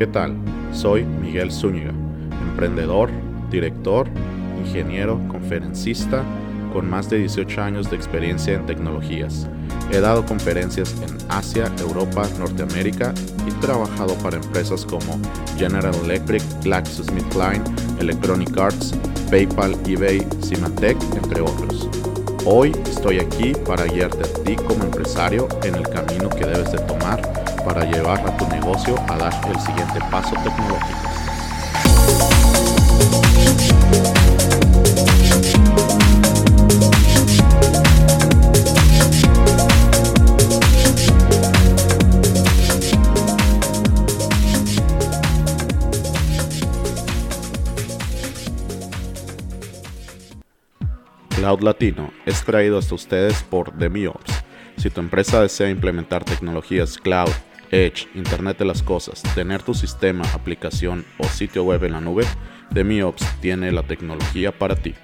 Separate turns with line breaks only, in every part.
¿Qué tal? Soy Miguel Zúñiga, emprendedor, director, ingeniero, conferencista, con más de 18 años de experiencia en tecnologías. He dado conferencias en Asia, Europa, Norteamérica y trabajado para empresas como General Electric, GlaxoSmithKline, Electronic Arts, PayPal, eBay, Symantec, entre otros. Hoy estoy aquí para guiarte a ti como empresario en el camino que debes de tomar para llevar a tu negocio a dar el siguiente paso tecnológico. Cloud Latino es traído hasta ustedes por DemiOps. Si tu empresa desea implementar tecnologías cloud, edge, Internet de las Cosas, tener tu sistema, aplicación o sitio web en la nube, DemiOps tiene la tecnología para ti.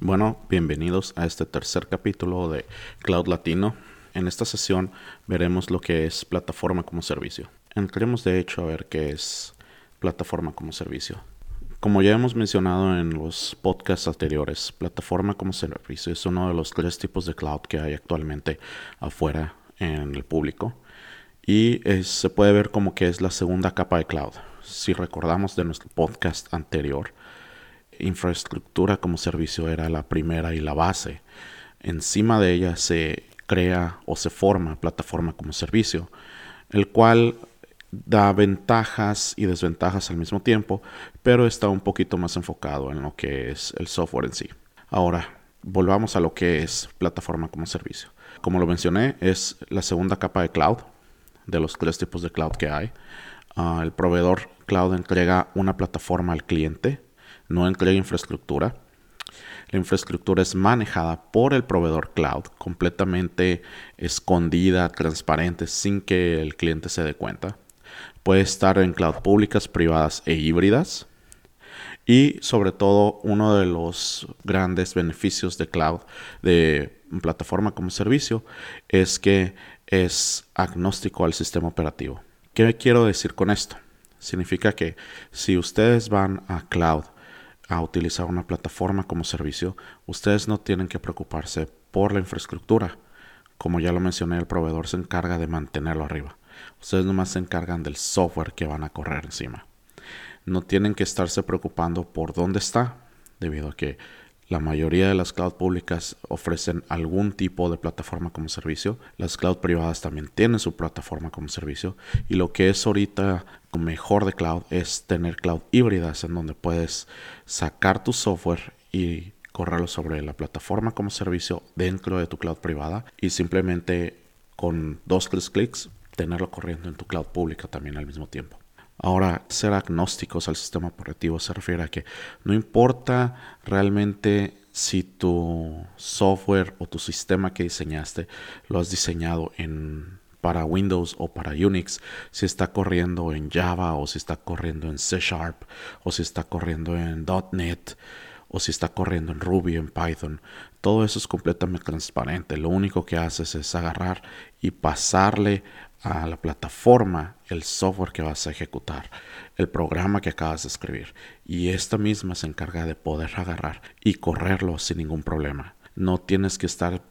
Bueno, bienvenidos a este tercer capítulo de Cloud Latino. En esta sesión veremos lo que es plataforma como servicio. Entremos de hecho a ver qué es plataforma como servicio. Como ya hemos mencionado en los podcasts anteriores, plataforma como servicio es uno de los tres tipos de cloud que hay actualmente afuera en el público y se puede ver como que es la segunda capa de cloud. Si recordamos de nuestro podcast anterior, infraestructura como servicio era la primera y la base. Encima de ella se crea o se forma plataforma como servicio, el cual da ventajas y desventajas al mismo tiempo, pero está un poquito más enfocado en lo que es el software en sí. Ahora, volvamos a lo que es plataforma como servicio. Como lo mencioné, es la segunda capa de cloud, de los tres tipos de cloud que hay. Ah, el proveedor cloud entrega una plataforma al cliente, no entrega infraestructura. La infraestructura es manejada por el proveedor cloud, completamente escondida, transparente, sin que el cliente se dé cuenta. Puede estar en cloud públicas, privadas e híbridas. Y sobre todo, uno de los grandes beneficios de cloud, de plataforma como servicio, es que es agnóstico al sistema operativo. ¿Qué quiero decir con esto? Significa que si ustedes van a cloud a utilizar una plataforma como servicio, ustedes no tienen que preocuparse por la infraestructura. Como ya lo mencioné, el proveedor se encarga de mantenerlo arriba. Ustedes nomás se encargan del software que van a correr encima. No tienen que estarse preocupando por dónde está, debido a que la mayoría de las cloud públicas ofrecen algún tipo de plataforma como servicio. Las cloud privadas también tienen su plataforma como servicio. Y lo que es ahorita mejor de cloud es tener cloud híbridas en donde puedes sacar tu software y correrlo sobre la plataforma como servicio dentro de tu cloud privada y simplemente con dos tres clics tenerlo corriendo en tu cloud pública también al mismo tiempo. Ahora, ser agnósticos al sistema operativo se refiere a que no importa realmente si tu software o tu sistema que diseñaste lo has diseñado en para Windows o para Unix, si está corriendo en Java o si está corriendo en C Sharp o si está corriendo en .NET o si está corriendo en Ruby, en Python. Todo eso es completamente transparente. Lo único que haces es agarrar y pasarle a la plataforma el software que vas a ejecutar, el programa que acabas de escribir. Y esta misma se encarga de poder agarrar y correrlo sin ningún problema. No tienes que estar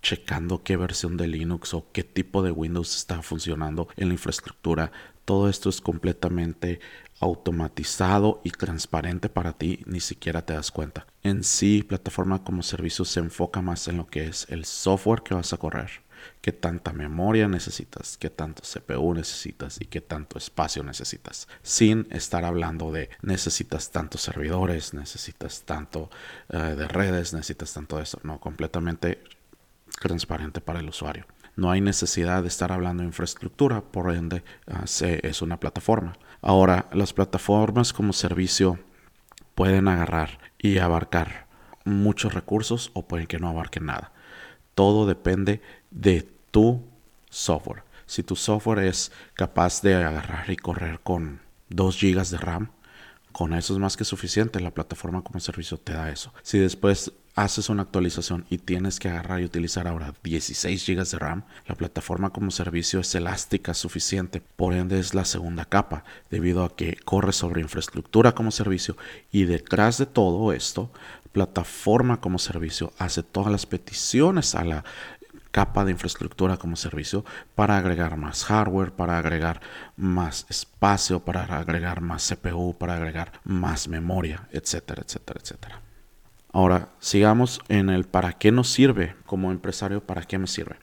checando qué versión de Linux o qué tipo de Windows está funcionando en la infraestructura. Todo esto es completamente automatizado y transparente para ti, ni siquiera te das cuenta. En sí, plataforma como servicio se enfoca más en lo que es el software que vas a correr qué tanta memoria necesitas, qué tanto CPU necesitas y qué tanto espacio necesitas, sin estar hablando de necesitas tantos servidores, necesitas tanto eh, de redes, necesitas tanto de eso, no, completamente transparente para el usuario. No hay necesidad de estar hablando de infraestructura, por ende ah, es una plataforma. Ahora, las plataformas como servicio pueden agarrar y abarcar muchos recursos o pueden que no abarquen nada. Todo depende de tu software. Si tu software es capaz de agarrar y correr con 2 GB de RAM, con eso es más que suficiente. La plataforma como servicio te da eso. Si después haces una actualización y tienes que agarrar y utilizar ahora 16 GB de RAM, la plataforma como servicio es elástica suficiente, por ende es la segunda capa, debido a que corre sobre infraestructura como servicio y detrás de todo esto, plataforma como servicio hace todas las peticiones a la capa de infraestructura como servicio para agregar más hardware, para agregar más espacio, para agregar más CPU, para agregar más memoria, etcétera, etcétera, etcétera. Ahora, sigamos en el para qué nos sirve como empresario, para qué me sirve.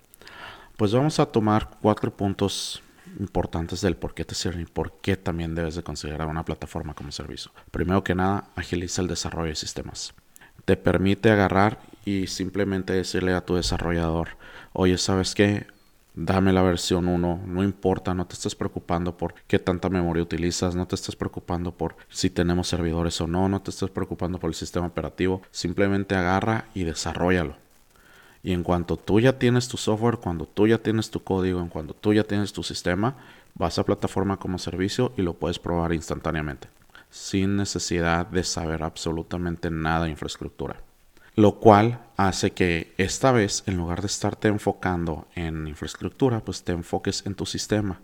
Pues vamos a tomar cuatro puntos importantes del por qué te sirve y por qué también debes de considerar una plataforma como servicio. Primero que nada, agiliza el desarrollo de sistemas. Te permite agarrar y simplemente decirle a tu desarrollador, oye, ¿sabes qué? Dame la versión 1, no importa, no te estés preocupando por qué tanta memoria utilizas, no te estés preocupando por si tenemos servidores o no, no te estés preocupando por el sistema operativo, simplemente agarra y desarrollalo. Y en cuanto tú ya tienes tu software, cuando tú ya tienes tu código, en cuanto tú ya tienes tu sistema, vas a plataforma como servicio y lo puedes probar instantáneamente, sin necesidad de saber absolutamente nada de infraestructura lo cual hace que esta vez, en lugar de estarte enfocando en infraestructura, pues te enfoques en tu sistema.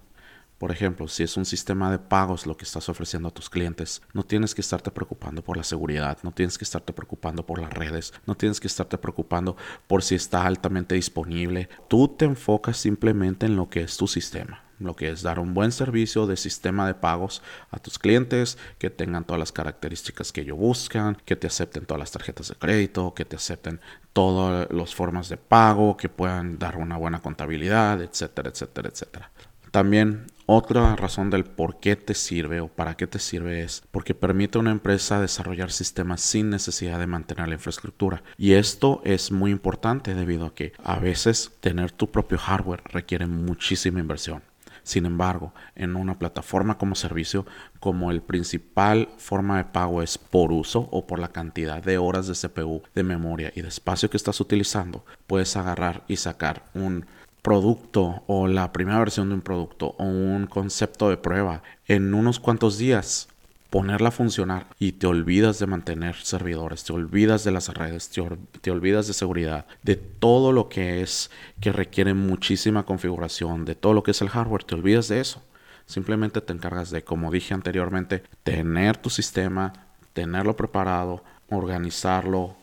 Por ejemplo, si es un sistema de pagos lo que estás ofreciendo a tus clientes, no tienes que estarte preocupando por la seguridad, no tienes que estarte preocupando por las redes, no tienes que estarte preocupando por si está altamente disponible. Tú te enfocas simplemente en lo que es tu sistema lo que es dar un buen servicio de sistema de pagos a tus clientes, que tengan todas las características que ellos buscan, que te acepten todas las tarjetas de crédito, que te acepten todas las formas de pago, que puedan dar una buena contabilidad, etcétera, etcétera, etcétera. También otra razón del por qué te sirve o para qué te sirve es porque permite a una empresa desarrollar sistemas sin necesidad de mantener la infraestructura. Y esto es muy importante debido a que a veces tener tu propio hardware requiere muchísima inversión. Sin embargo, en una plataforma como servicio, como el principal forma de pago es por uso o por la cantidad de horas de CPU, de memoria y de espacio que estás utilizando, puedes agarrar y sacar un producto o la primera versión de un producto o un concepto de prueba en unos cuantos días ponerla a funcionar y te olvidas de mantener servidores, te olvidas de las redes, te, olvidas de seguridad, de todo lo que es que requiere muchísima configuración, de todo lo que es el hardware, te olvidas de eso. Simplemente te encargas de, como dije anteriormente, tener tu sistema, tenerlo preparado, organizarlo,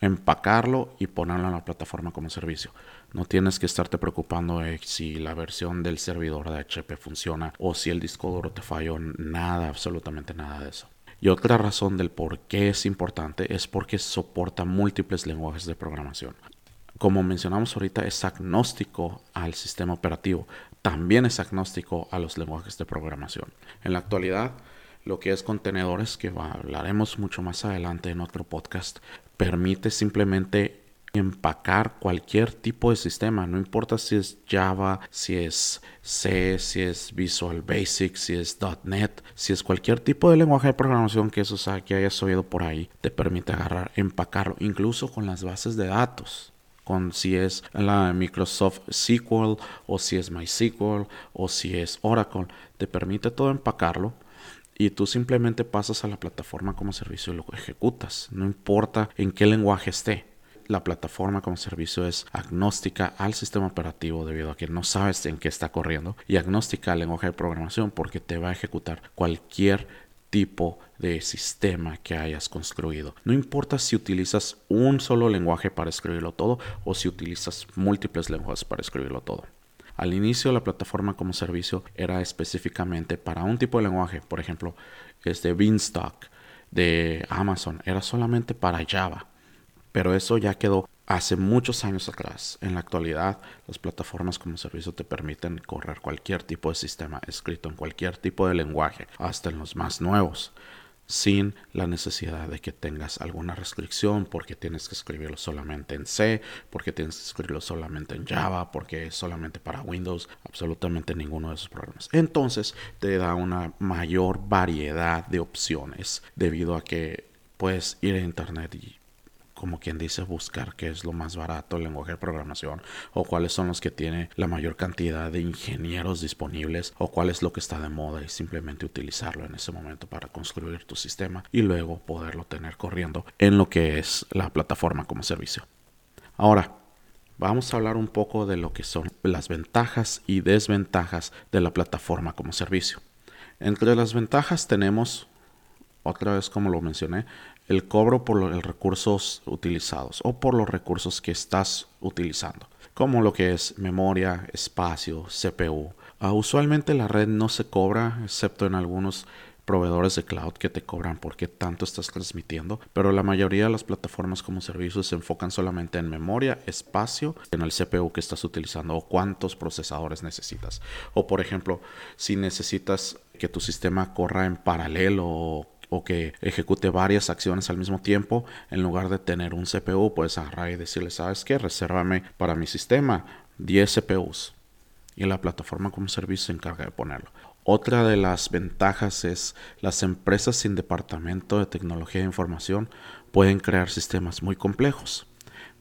empacarlo y ponerlo en la plataforma como servicio. No tienes que estarte preocupando de si la versión del servidor de HP funciona o si el disco duro te falló. Nada, absolutamente nada de eso. Y otra razón del por qué es importante es porque soporta múltiples lenguajes de programación. Como mencionamos ahorita, es agnóstico al sistema operativo. También es agnóstico a los lenguajes de programación. En la actualidad, lo que es contenedores, que hablaremos mucho más adelante en otro podcast, permite simplemente empacar cualquier tipo de sistema, no importa si es Java, si es C, si es Visual Basic, si es .NET, si es cualquier tipo de lenguaje de programación que eso sea, que hayas oído por ahí, te permite agarrar, empacarlo, incluso con las bases de datos. Con si es la Microsoft SQL o si es MySQL o si es Oracle, te permite todo empacarlo y tú simplemente pasas a la plataforma como servicio y lo ejecutas. No importa en qué lenguaje esté. La plataforma como servicio es agnóstica al sistema operativo debido a que no sabes en qué está corriendo y agnóstica al lenguaje de programación porque te va a ejecutar cualquier tipo de sistema que hayas construido. No importa si utilizas un solo lenguaje para escribirlo todo o si utilizas múltiples lenguajes para escribirlo todo. Al inicio la plataforma como servicio era específicamente para un tipo de lenguaje, por ejemplo, este Beanstalk de Amazon era solamente para Java, pero eso ya quedó hace muchos años atrás. En la actualidad, las plataformas como servicio te permiten correr cualquier tipo de sistema escrito en cualquier tipo de lenguaje, hasta en los más nuevos sin la necesidad de que tengas alguna restricción porque tienes que escribirlo solamente en C, porque tienes que escribirlo solamente en Java, porque es solamente para Windows, absolutamente ninguno de esos programas. Entonces te da una mayor variedad de opciones debido a que puedes ir a internet y como quien dice, buscar qué es lo más barato el lenguaje de programación o cuáles son los que tiene la mayor cantidad de ingenieros disponibles o cuál es lo que está de moda y simplemente utilizarlo en ese momento para construir tu sistema y luego poderlo tener corriendo en lo que es la plataforma como servicio. Ahora, vamos a hablar un poco de lo que son las ventajas y desventajas de la plataforma como servicio. Entre las ventajas tenemos, otra vez como lo mencioné, el cobro por los recursos utilizados o por los recursos que estás utilizando, como lo que es memoria, espacio, CPU. Ah, usualmente la red no se cobra, excepto en algunos proveedores de cloud que te cobran porque tanto estás transmitiendo, pero la mayoría de las plataformas como servicios se enfocan solamente en memoria, espacio, en el CPU que estás utilizando o cuántos procesadores necesitas. O por ejemplo, si necesitas que tu sistema corra en paralelo o que ejecute varias acciones al mismo tiempo, en lugar de tener un CPU, puedes agarrar y decirle, ¿sabes qué? Resérvame para mi sistema 10 CPUs. Y la plataforma como servicio se encarga de ponerlo. Otra de las ventajas es las empresas sin departamento de tecnología de información pueden crear sistemas muy complejos.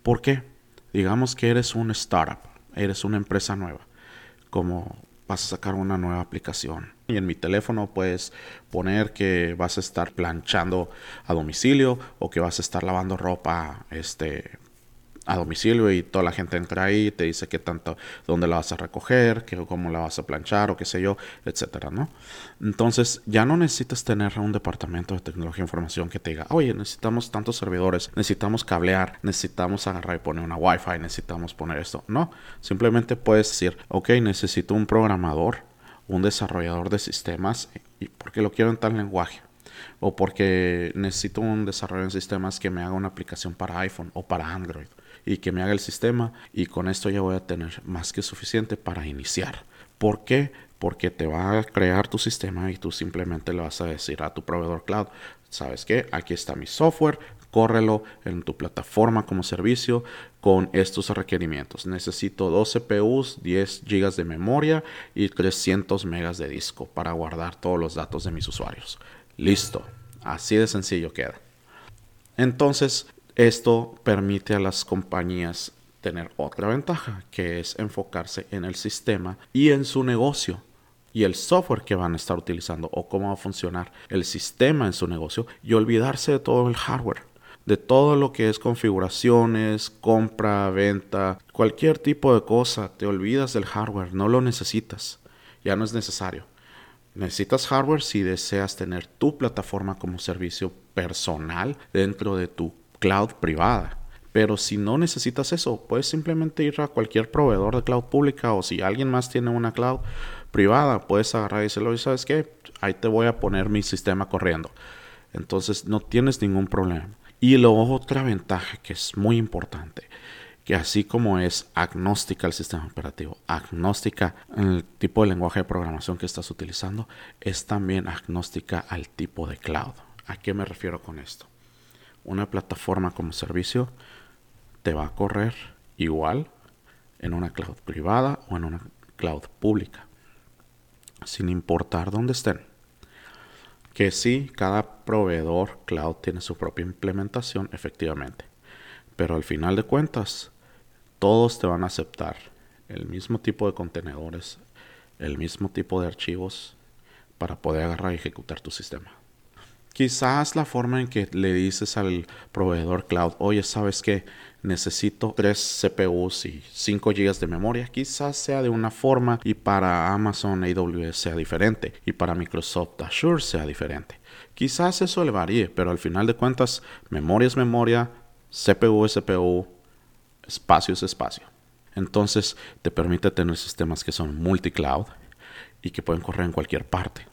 ¿Por qué? Digamos que eres un startup, eres una empresa nueva, como vas a sacar una nueva aplicación. Y en mi teléfono puedes poner que vas a estar planchando a domicilio o que vas a estar lavando ropa este, a domicilio y toda la gente entra ahí y te dice qué tanto, dónde la vas a recoger, qué, cómo la vas a planchar o qué sé yo, etcétera, ¿no? Entonces ya no necesitas tener un departamento de tecnología e información que te diga, oye, necesitamos tantos servidores, necesitamos cablear, necesitamos agarrar y poner una Wi-Fi, necesitamos poner esto. No, simplemente puedes decir, ok, necesito un programador, un desarrollador de sistemas, y porque lo quiero en tal lenguaje o porque necesito un desarrollo de sistemas que me haga una aplicación para iPhone o para Android y que me haga el sistema y con esto ya voy a tener más que suficiente para iniciar. ¿Por qué? Porque te va a crear tu sistema y tú simplemente le vas a decir a tu proveedor cloud, ¿sabes qué? Aquí está mi software, córrelo en tu plataforma como servicio con estos requerimientos. Necesito 2 CPUs, 10 GB de memoria y 300 megas de disco para guardar todos los datos de mis usuarios. Listo. Así de sencillo queda. Entonces, esto permite a las compañías tener otra ventaja, que es enfocarse en el sistema y en su negocio y el software que van a estar utilizando o cómo va a funcionar el sistema en su negocio y olvidarse de todo el hardware, de todo lo que es configuraciones, compra, venta, cualquier tipo de cosa, te olvidas del hardware, no lo necesitas, ya no es necesario. Necesitas hardware si deseas tener tu plataforma como servicio personal dentro de tu cloud privada. Pero si no necesitas eso, puedes simplemente ir a cualquier proveedor de cloud pública o si alguien más tiene una cloud privada, puedes agarrar y decirle, ¿sabes qué? Ahí te voy a poner mi sistema corriendo. Entonces no tienes ningún problema. Y luego otra ventaja que es muy importante, que así como es agnóstica al sistema operativo, agnóstica el tipo de lenguaje de programación que estás utilizando, es también agnóstica al tipo de cloud. ¿A qué me refiero con esto? una plataforma como servicio te va a correr igual en una cloud privada o en una cloud pública, sin importar dónde estén. Que sí, cada proveedor cloud tiene su propia implementación, efectivamente, pero al final de cuentas, todos te van a aceptar el mismo tipo de contenedores, el mismo tipo de archivos para poder agarrar y ejecutar tu sistema. Quizás la forma en que le dices al proveedor cloud, oye, ¿sabes que Necesito 3 CPUs y 5 GB de memoria. Quizás sea de una forma y para Amazon AWS sea diferente y para Microsoft Azure sea diferente. Quizás eso le varíe, pero al final de cuentas, memoria es memoria, CPU es CPU, espacio es espacio. Entonces te permite tener sistemas que son multi-cloud y que pueden correr en cualquier parte.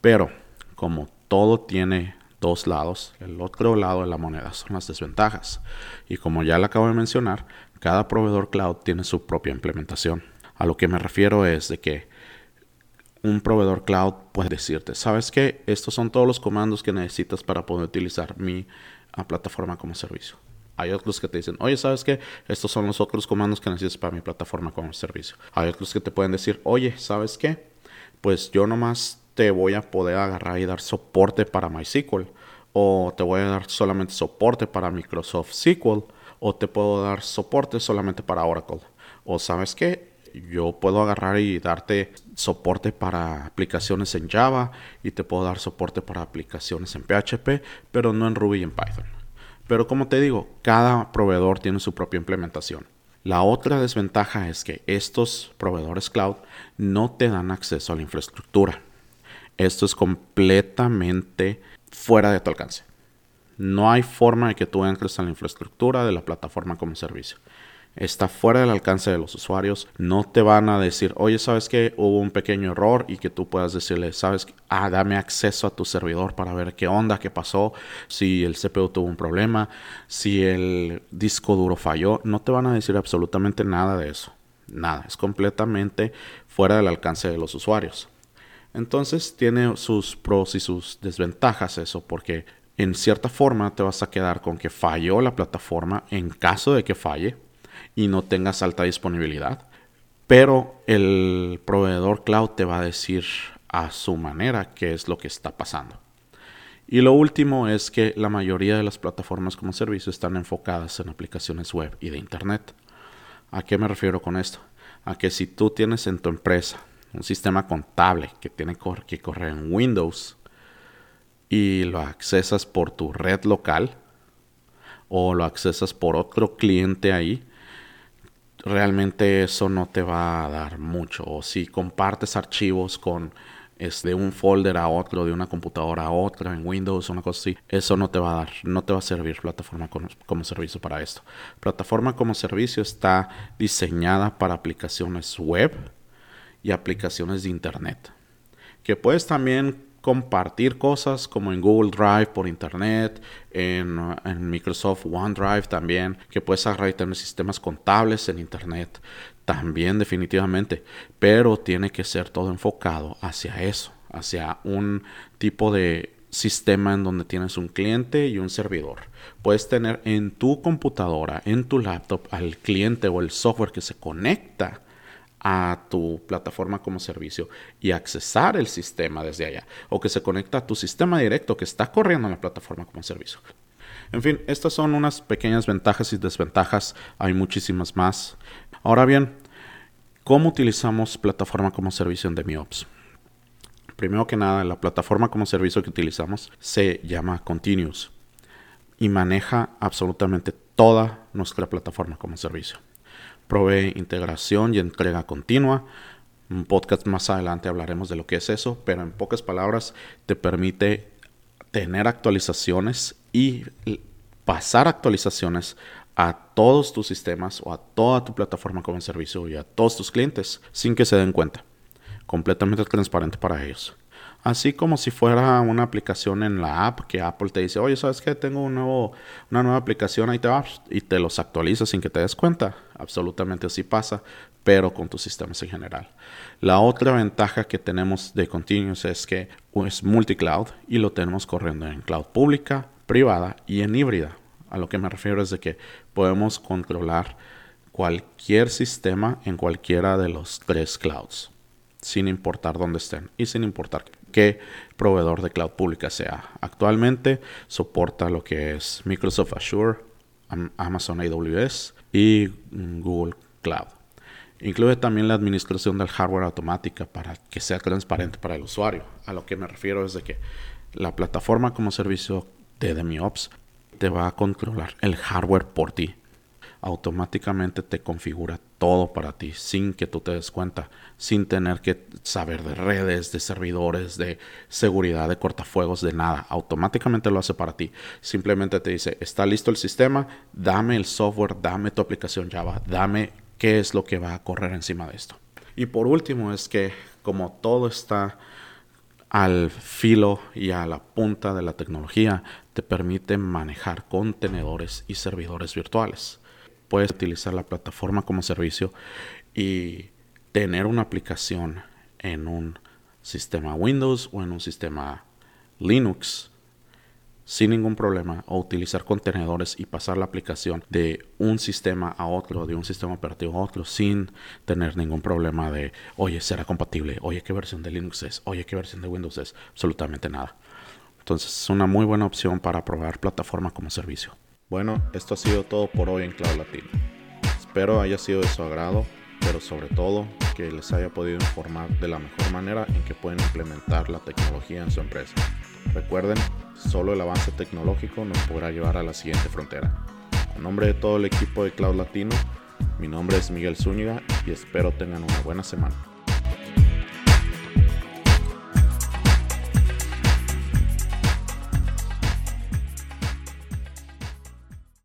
Pero como todo tiene dos lados. El otro lado de la moneda son las desventajas. Y como ya le acabo de mencionar, cada proveedor cloud tiene su propia implementación. A lo que me refiero es de que un proveedor cloud puede decirte, ¿sabes qué? Estos son todos los comandos que necesitas para poder utilizar mi ah, plataforma como servicio. Hay otros que te dicen, oye, ¿sabes qué? Estos son los otros comandos que necesitas para mi plataforma como servicio. Hay otros que te pueden decir, oye, ¿sabes qué? Pues yo nomás te voy a poder agarrar y dar soporte para MySQL o te voy a dar solamente soporte para Microsoft SQL o te puedo dar soporte solamente para Oracle. O sabes qué, yo puedo agarrar y darte soporte para aplicaciones en Java y te puedo dar soporte para aplicaciones en PHP, pero no en Ruby y en Python. Pero como te digo, cada proveedor tiene su propia implementación. La otra desventaja es que estos proveedores cloud no te dan acceso a la infraestructura. Esto es completamente fuera de tu alcance. No hay forma de que tú entres a la infraestructura de la plataforma como servicio. Está fuera del alcance de los usuarios. No te van a decir, oye, ¿sabes que hubo un pequeño error? Y que tú puedas decirle, ¿sabes? Ah, dame acceso a tu servidor para ver qué onda, qué pasó, si el CPU tuvo un problema, si el disco duro falló. No te van a decir absolutamente nada de eso. Nada. Es completamente fuera del alcance de los usuarios. Entonces tiene sus pros y sus desventajas eso, porque en cierta forma te vas a quedar con que falló la plataforma en caso de que falle y no tengas alta disponibilidad. Pero el proveedor cloud te va a decir a su manera qué es lo que está pasando. Y lo último es que la mayoría de las plataformas como servicio están enfocadas en aplicaciones web y de Internet. ¿A qué me refiero con esto? A que si tú tienes en tu empresa un sistema contable que tiene que correr en Windows y lo accesas por tu red local o lo accesas por otro cliente ahí, realmente eso no te va a dar mucho. O si compartes archivos con de un folder a otro, de una computadora a otra, en Windows, una cosa así, eso no te va a dar, no te va a servir plataforma como, servicio para esto. Plataforma como servicio está diseñada para aplicaciones web y aplicaciones de Internet. Que puedes también compartir cosas como en Google Drive por Internet, en, Microsoft OneDrive también, que puedes agarrar y tener sistemas contables en Internet, también definitivamente, pero tiene que ser todo enfocado hacia eso, hacia un tipo de sistema en donde tienes un cliente y un servidor. Puedes tener en tu computadora, en tu laptop, al cliente o el software que se conecta a tu plataforma como servicio y accesar el sistema desde allá o que se conecta a tu sistema directo que está corriendo en la plataforma como servicio. En fin, estas son unas pequeñas ventajas y desventajas, hay muchísimas más. Ahora bien, ¿cómo utilizamos plataforma como servicio en DemiOps? Primero que nada, la plataforma como servicio que utilizamos se llama Continuous y maneja absolutamente toda nuestra plataforma como servicio provee integración y entrega continua. Un podcast más adelante hablaremos de lo que es eso, pero en pocas palabras te permite tener actualizaciones y pasar actualizaciones a todos tus sistemas o a toda tu plataforma como servicio y a todos tus clientes sin que se den cuenta. Completamente transparente para ellos. Así como si fuera una aplicación en la app que Apple te dice, oye, ¿sabes qué? Tengo una nueva aplicación, ahí te vas y te los actualiza sin que te des cuenta. Absolutamente así pasa, pero con tus sistemas en general. La otra ventaja que tenemos de Continuous es que es multi-cloud y lo tenemos corriendo en cloud pública, privada y en híbrida. A lo que me refiero es de que podemos controlar cualquier sistema en cualquiera de los tres clouds, sin importar dónde estén y sin importar qué proveedor de cloud pública sea. Actualmente soporta lo que es Microsoft Azure, Amazon AWS y Google Cloud. Incluye también la administración del hardware automática para que sea transparente para el usuario. A lo que me refiero es de que la plataforma como servicio de DemiOps te va a controlar el hardware por ti automáticamente te configura todo para ti sin que tú te des cuenta, sin tener que saber de redes, de servidores, de seguridad, de cortafuegos, de nada. Automáticamente lo hace para ti. Simplemente te dice, está listo el sistema, dame el software, dame tu aplicación Java, dame qué es lo que va a correr encima de esto. Y por último es que como todo está al filo y a la punta de la tecnología, te permite manejar contenedores y servidores virtuales puedes utilizar la plataforma como servicio y tener una aplicación en un sistema Windows o en un sistema Linux sin ningún problema o utilizar contenedores y pasar la aplicación de un sistema a otro, de un sistema operativo a otro sin tener ningún problema de, oye, será compatible, oye, qué versión de Linux es, oye, qué versión de Windows es, absolutamente nada. Entonces es una muy buena opción para probar plataforma como servicio. Bueno, esto ha sido todo por hoy en Cloud Latino. Espero haya sido de su agrado, pero sobre todo que les haya podido informar de la mejor manera en que pueden implementar la tecnología en su empresa. Recuerden, solo el avance tecnológico nos podrá llevar a la siguiente frontera. En nombre de todo el equipo de Cloud Latino, mi nombre es Miguel Zúñiga y espero tengan una buena semana.